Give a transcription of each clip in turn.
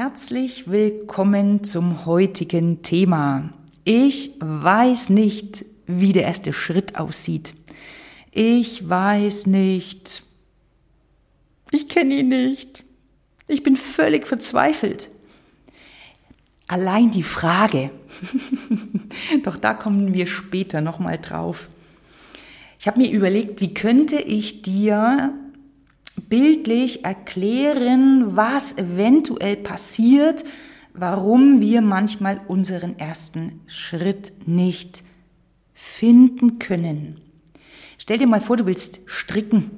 Herzlich willkommen zum heutigen Thema. Ich weiß nicht, wie der erste Schritt aussieht. Ich weiß nicht. Ich kenne ihn nicht. Ich bin völlig verzweifelt. Allein die Frage. Doch da kommen wir später nochmal drauf. Ich habe mir überlegt, wie könnte ich dir bildlich erklären, was eventuell passiert, warum wir manchmal unseren ersten Schritt nicht finden können. Stell dir mal vor, du willst stricken.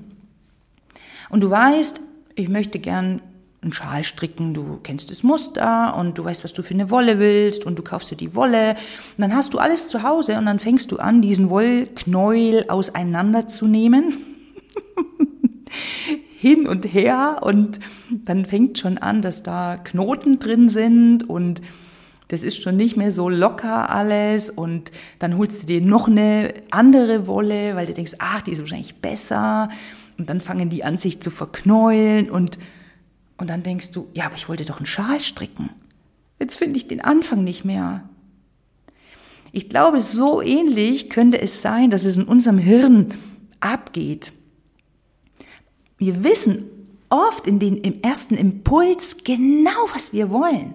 Und du weißt, ich möchte gern einen Schal stricken, du kennst das Muster und du weißt, was du für eine Wolle willst und du kaufst dir die Wolle. Und dann hast du alles zu Hause und dann fängst du an, diesen Wollknäuel auseinanderzunehmen hin und her und dann fängt schon an, dass da Knoten drin sind und das ist schon nicht mehr so locker alles und dann holst du dir noch eine andere Wolle, weil du denkst, ach, die ist wahrscheinlich besser und dann fangen die an sich zu verknäulen und und dann denkst du, ja, aber ich wollte doch einen Schal stricken. Jetzt finde ich den Anfang nicht mehr. Ich glaube, so ähnlich könnte es sein, dass es in unserem Hirn abgeht. Wir wissen oft in den, im ersten Impuls genau, was wir wollen.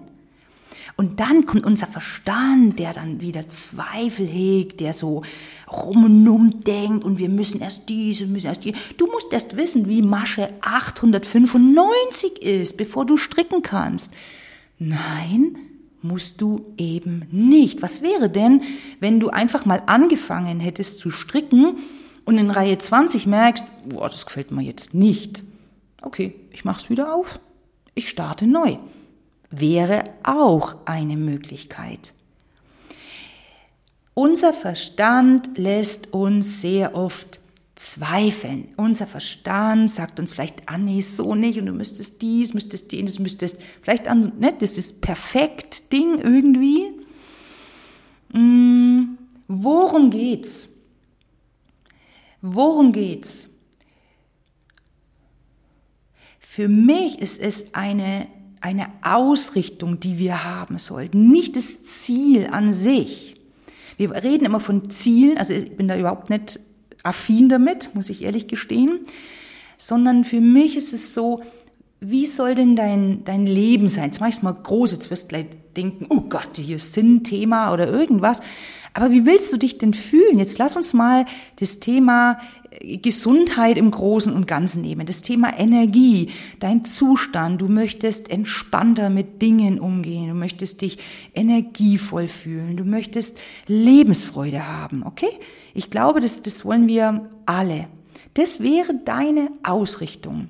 Und dann kommt unser Verstand, der dann wieder Zweifel hegt, der so rum und um denkt und wir müssen erst dies und müssen erst die. Du musst erst wissen, wie Masche 895 ist, bevor du stricken kannst. Nein, musst du eben nicht. Was wäre denn, wenn du einfach mal angefangen hättest zu stricken und in Reihe 20 merkst, boah, das gefällt mir jetzt nicht. Okay, ich mach's wieder auf. Ich starte neu. Wäre auch eine Möglichkeit. Unser Verstand lässt uns sehr oft zweifeln. Unser Verstand sagt uns vielleicht, ah nee, so nicht und du müsstest dies, müsstest jenes, müsstest vielleicht an, ne, das ist perfekt Ding irgendwie. Hm, worum geht's? Worum geht's? Für mich ist es eine, eine Ausrichtung, die wir haben sollten, nicht das Ziel an sich. Wir reden immer von Zielen, also ich bin da überhaupt nicht affin damit, muss ich ehrlich gestehen, sondern für mich ist es so, wie soll denn dein, dein Leben sein? Jetzt mach ich mal groß, jetzt wirst du gleich denken, oh Gott, hier ist Sinnthema oder irgendwas. Aber wie willst du dich denn fühlen? Jetzt lass uns mal das Thema äh, Gesundheit im Großen und Ganzen nehmen, das Thema Energie, dein Zustand. Du möchtest entspannter mit Dingen umgehen, du möchtest dich energievoll fühlen, du möchtest Lebensfreude haben, okay? Ich glaube, das, das wollen wir alle. Das wäre deine Ausrichtung.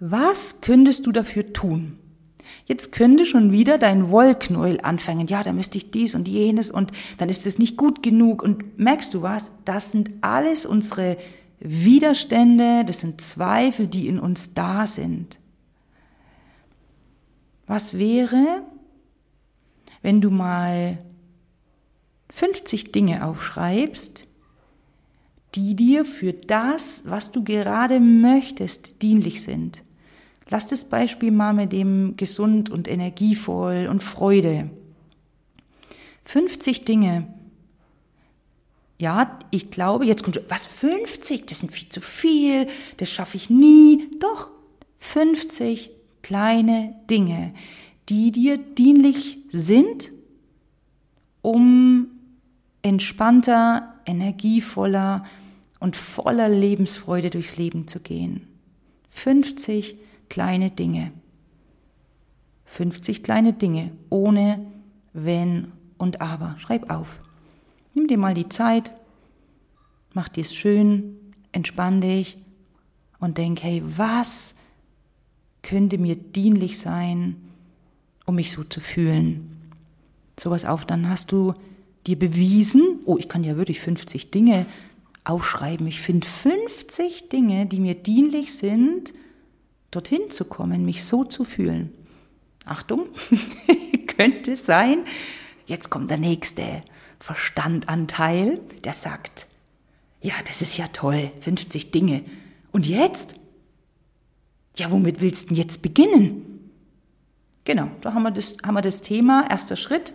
Was könntest du dafür tun? Jetzt könnte schon wieder dein Wollknäuel anfangen. Ja, da müsste ich dies und jenes und dann ist es nicht gut genug. Und merkst du was? Das sind alles unsere Widerstände, das sind Zweifel, die in uns da sind. Was wäre, wenn du mal 50 Dinge aufschreibst, die dir für das, was du gerade möchtest, dienlich sind? Lass das Beispiel mal mit dem gesund und energievoll und Freude. 50 Dinge. Ja, ich glaube, jetzt kommt, was 50? Das sind viel zu viel, das schaffe ich nie. Doch, 50 kleine Dinge, die dir dienlich sind, um entspannter, energievoller und voller Lebensfreude durchs Leben zu gehen. 50 kleine Dinge. 50 kleine Dinge ohne Wenn und Aber. Schreib auf. Nimm dir mal die Zeit, mach dir es schön, entspann dich und denk, hey, was könnte mir dienlich sein, um mich so zu fühlen? Sowas auf, dann hast du dir bewiesen, oh, ich kann ja wirklich 50 Dinge aufschreiben. Ich finde 50 Dinge, die mir dienlich sind, dorthin zu kommen, mich so zu fühlen. Achtung, könnte sein, jetzt kommt der nächste Verstandanteil, der sagt, ja, das ist ja toll, 50 Dinge. Und jetzt? Ja, womit willst du denn jetzt beginnen? Genau, da haben wir das, haben wir das Thema, erster Schritt.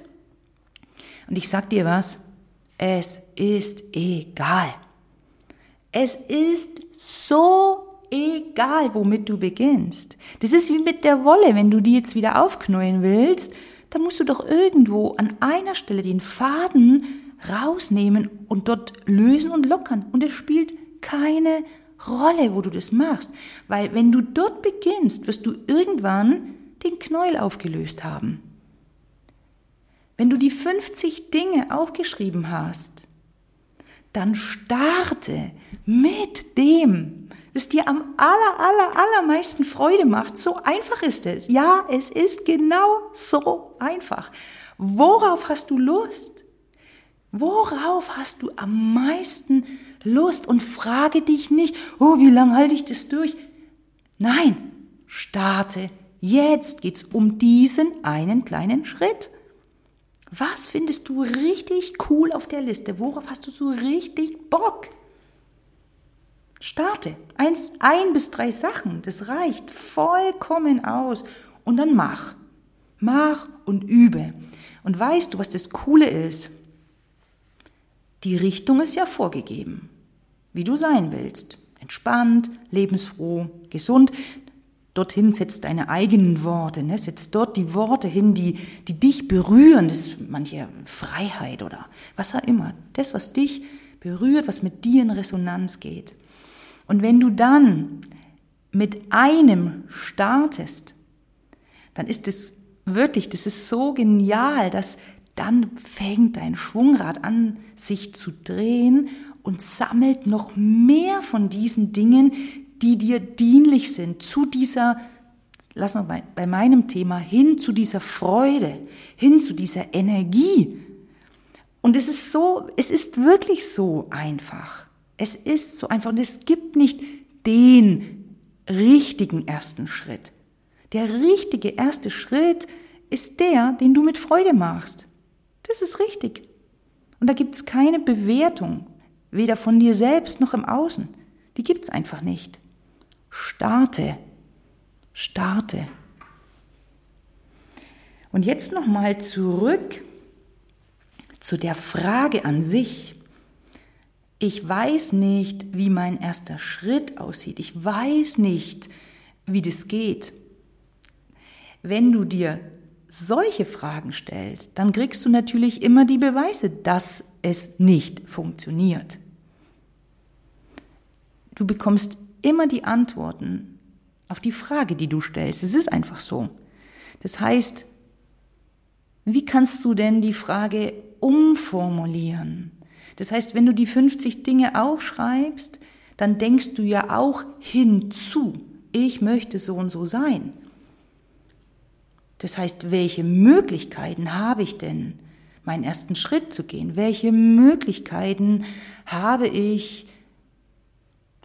Und ich sag dir was, es ist egal. Es ist so egal, womit du beginnst. Das ist wie mit der Wolle, wenn du die jetzt wieder aufknäuen willst, dann musst du doch irgendwo an einer Stelle den Faden rausnehmen und dort lösen und lockern. Und es spielt keine Rolle, wo du das machst. Weil wenn du dort beginnst, wirst du irgendwann den Knäuel aufgelöst haben. Wenn du die 50 Dinge aufgeschrieben hast, dann starte mit dem, das dir am aller, aller, allermeisten Freude macht. So einfach ist es. Ja, es ist genau so einfach. Worauf hast du Lust? Worauf hast du am meisten Lust? Und frage dich nicht, oh, wie lange halte ich das durch? Nein, starte. Jetzt geht's um diesen einen kleinen Schritt. Was findest du richtig cool auf der Liste? Worauf hast du so richtig Bock? Starte. Eins, ein bis drei Sachen, das reicht vollkommen aus. Und dann mach. Mach und übe. Und weißt du, was das Coole ist? Die Richtung ist ja vorgegeben, wie du sein willst. Entspannt, lebensfroh, gesund. Dorthin setzt deine eigenen Worte, ne? setzt dort die Worte hin, die, die dich berühren. Das ist manche Freiheit oder was auch immer. Das, was dich berührt, was mit dir in Resonanz geht. Und wenn du dann mit einem startest, dann ist es wirklich, das ist so genial, dass dann fängt dein Schwungrad an, sich zu drehen und sammelt noch mehr von diesen Dingen, die dir dienlich sind, zu dieser, lass mal bei, bei meinem Thema, hin zu dieser Freude, hin zu dieser Energie. Und es ist so, es ist wirklich so einfach. Es ist so einfach und es gibt nicht den richtigen ersten Schritt. Der richtige erste Schritt ist der, den du mit Freude machst. Das ist richtig. Und da gibt es keine Bewertung, weder von dir selbst noch im Außen. Die gibt es einfach nicht. Starte. Starte. Und jetzt nochmal zurück zu der Frage an sich ich weiß nicht, wie mein erster Schritt aussieht. Ich weiß nicht, wie das geht. Wenn du dir solche Fragen stellst, dann kriegst du natürlich immer die Beweise, dass es nicht funktioniert. Du bekommst immer die Antworten auf die Frage, die du stellst. Es ist einfach so. Das heißt, wie kannst du denn die Frage umformulieren? Das heißt, wenn du die 50 Dinge aufschreibst, dann denkst du ja auch hinzu, ich möchte so und so sein. Das heißt, welche Möglichkeiten habe ich denn, meinen ersten Schritt zu gehen? Welche Möglichkeiten habe ich,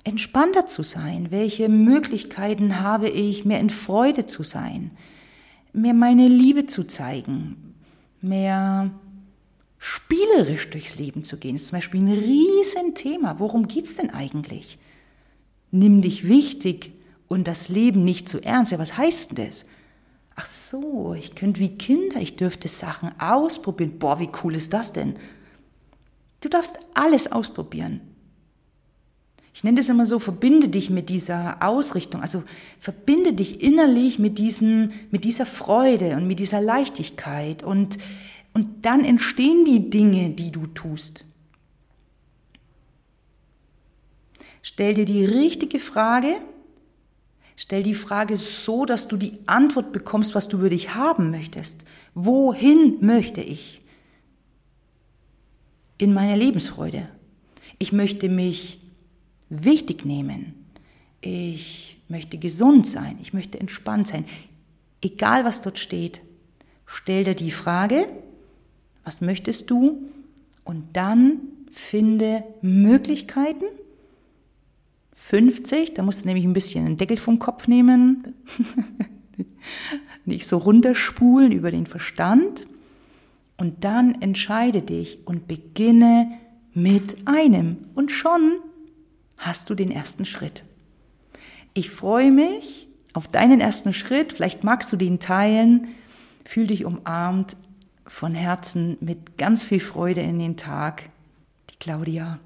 entspannter zu sein? Welche Möglichkeiten habe ich, mehr in Freude zu sein? Mehr meine Liebe zu zeigen? Mehr spielerisch durchs Leben zu gehen, ist zum Beispiel ein Riesenthema. Worum geht's denn eigentlich? Nimm dich wichtig und das Leben nicht zu ernst. Ja, was heißt denn das? Ach so, ich könnte wie Kinder, ich dürfte Sachen ausprobieren. Boah, wie cool ist das denn? Du darfst alles ausprobieren. Ich nenne das immer so, verbinde dich mit dieser Ausrichtung, also verbinde dich innerlich mit, diesen, mit dieser Freude und mit dieser Leichtigkeit und und dann entstehen die Dinge, die du tust. Stell dir die richtige Frage. Stell die Frage so, dass du die Antwort bekommst, was du für dich haben möchtest. Wohin möchte ich? In meiner Lebensfreude. Ich möchte mich wichtig nehmen. Ich möchte gesund sein. Ich möchte entspannt sein. Egal was dort steht, stell dir die Frage, was möchtest du? Und dann finde Möglichkeiten. 50, da musst du nämlich ein bisschen einen Deckel vom Kopf nehmen, nicht so runterspulen über den Verstand. Und dann entscheide dich und beginne mit einem. Und schon hast du den ersten Schritt. Ich freue mich auf deinen ersten Schritt. Vielleicht magst du den teilen. Fühl dich umarmt von Herzen mit ganz viel Freude in den Tag. Die Claudia.